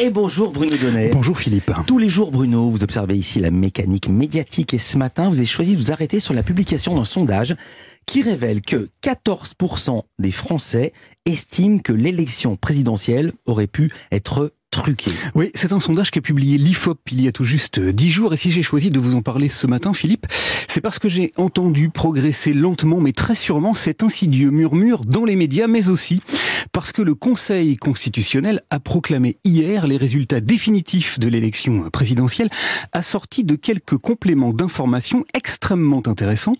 Et bonjour Bruno Donnet. Bonjour Philippe. Tous les jours Bruno, vous observez ici la mécanique médiatique et ce matin, vous avez choisi de vous arrêter sur la publication d'un sondage qui révèle que 14% des Français estiment que l'élection présidentielle aurait pu être truqué. Oui, c'est un sondage qu'a publié l'IFOP il y a tout juste dix jours. Et si j'ai choisi de vous en parler ce matin, Philippe, c'est parce que j'ai entendu progresser lentement, mais très sûrement, cet insidieux murmure dans les médias, mais aussi parce que le Conseil constitutionnel a proclamé hier les résultats définitifs de l'élection présidentielle, assortis de quelques compléments d'informations extrêmement intéressants.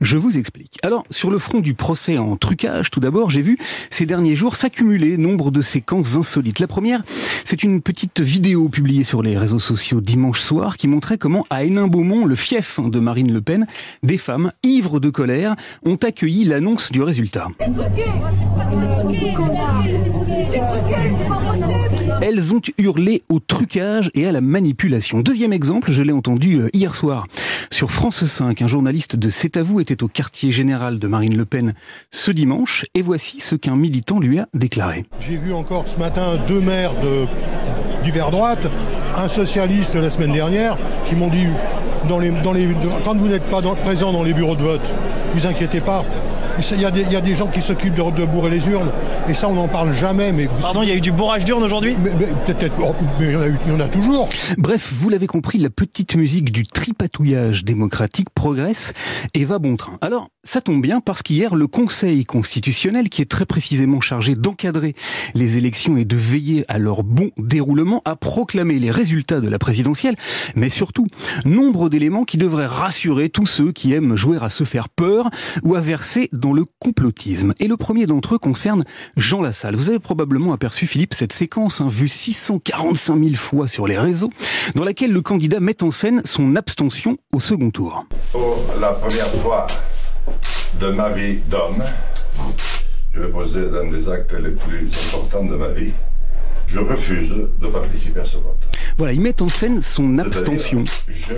Je vous explique. Alors, sur le front du procès en trucage, tout d'abord, j'ai vu ces derniers jours s'accumuler nombre de séquences insolites. La première, c'est une petite vidéo publiée sur les réseaux sociaux dimanche soir qui montrait comment à Hénin-Beaumont, le fief de Marine Le Pen, des femmes ivres de colère ont accueilli l'annonce du résultat. Elles ont hurlé au trucage et à la manipulation. Deuxième exemple, je l'ai entendu euh, hier soir sur France 5. Un journaliste de C'est à vous était au quartier général de Marine Le Pen ce dimanche et voici ce qu'un militant lui a déclaré. J'ai vu encore ce matin deux maires de, d'hiver droite, un socialiste la semaine dernière, qui m'ont dit dans les, quand vous n'êtes pas dans, présent dans les bureaux de vote, vous inquiétez pas, il y, a des, il y a des gens qui s'occupent de, de, bourrer les urnes, et ça on n'en parle jamais. Mais vous... Pardon, il y a eu du bourrage d'urnes aujourd'hui? Mais, mais, peut-être, mais il y, en a eu, il y en a toujours. Bref, vous l'avez compris, la petite musique du tripatouillage démocratique progresse et va bon train. Alors, ça tombe bien parce qu'hier, le Conseil constitutionnel, qui est très précisément chargé d'encadrer les élections et de veiller à leur bon déroulement, a proclamé les résultats de la présidentielle, mais surtout, nombre d'éléments qui devraient rassurer tous ceux qui aiment jouer à se faire peur ou à verser dans le complotisme. Et le premier d'entre eux concerne Jean Lassalle. Vous avez probablement aperçu, Philippe, cette séquence, hein, vue 645 000 fois sur les réseaux, dans laquelle le candidat met en scène son abstention au second tour. Pour la première fois de ma vie d'homme, je vais poser l'un des actes les plus importants de ma vie. Je refuse de participer à ce vote. Voilà, il met en scène son abstention. Je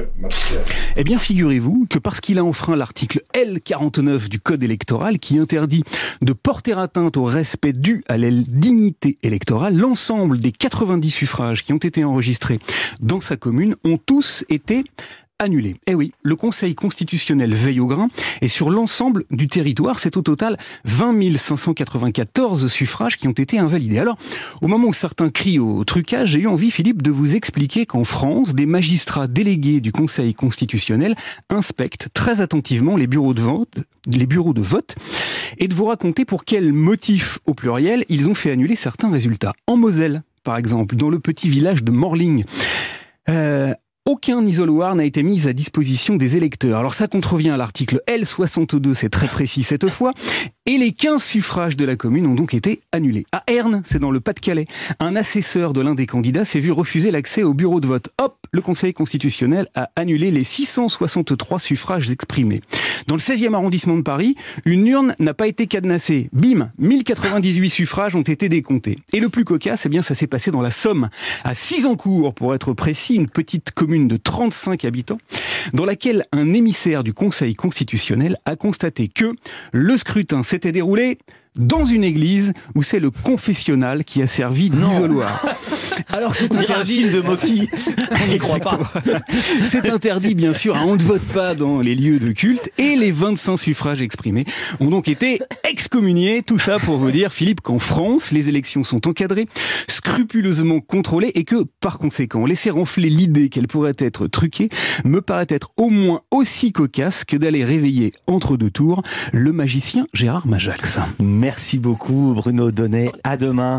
eh bien, figurez-vous que parce qu'il a enfreint l'article L49 du Code électoral qui interdit de porter atteinte au respect dû à la dignité électorale, l'ensemble des 90 suffrages qui ont été enregistrés dans sa commune ont tous été annulé. Eh oui, le Conseil constitutionnel veille au grain et sur l'ensemble du territoire, c'est au total 20 594 suffrages qui ont été invalidés. Alors, au moment où certains crient au trucage, j'ai eu envie, Philippe, de vous expliquer qu'en France, des magistrats délégués du Conseil constitutionnel inspectent très attentivement les bureaux de vote, les bureaux de vote et de vous raconter pour quel motif, au pluriel, ils ont fait annuler certains résultats. En Moselle, par exemple, dans le petit village de Morling, euh, aucun isoloir n'a été mis à disposition des électeurs. Alors ça contrevient à l'article L62, c'est très précis cette fois, et les 15 suffrages de la commune ont donc été annulés. À Herne, c'est dans le Pas-de-Calais, un assesseur de l'un des candidats s'est vu refuser l'accès au bureau de vote. Hop, le Conseil constitutionnel a annulé les 663 suffrages exprimés. Dans le 16e arrondissement de Paris, une urne n'a pas été cadenassée. Bim, 1098 suffrages ont été décomptés. Et le plus cocasse, eh bien, ça s'est passé dans la Somme, à Cisancourt, pour être précis, une petite commune de 35 habitants, dans laquelle un émissaire du Conseil constitutionnel a constaté que le scrutin s'était déroulé dans une église où c'est le confessionnal qui a servi d'isoloir. Alors c'est interdit de Mofi. On n'y croit pas. C'est interdit bien sûr, on ne vote pas dans les lieux de culte et les 25 suffrages exprimés ont donc été excommuniés. Tout ça pour vous dire Philippe qu'en France, les élections sont encadrées, scrupuleusement contrôlées et que par conséquent, laisser enfler l'idée qu'elle pourrait être truquée me paraît être au moins aussi cocasse que d'aller réveiller entre deux tours le magicien Gérard Majax. Merci beaucoup Bruno Donnet. À demain.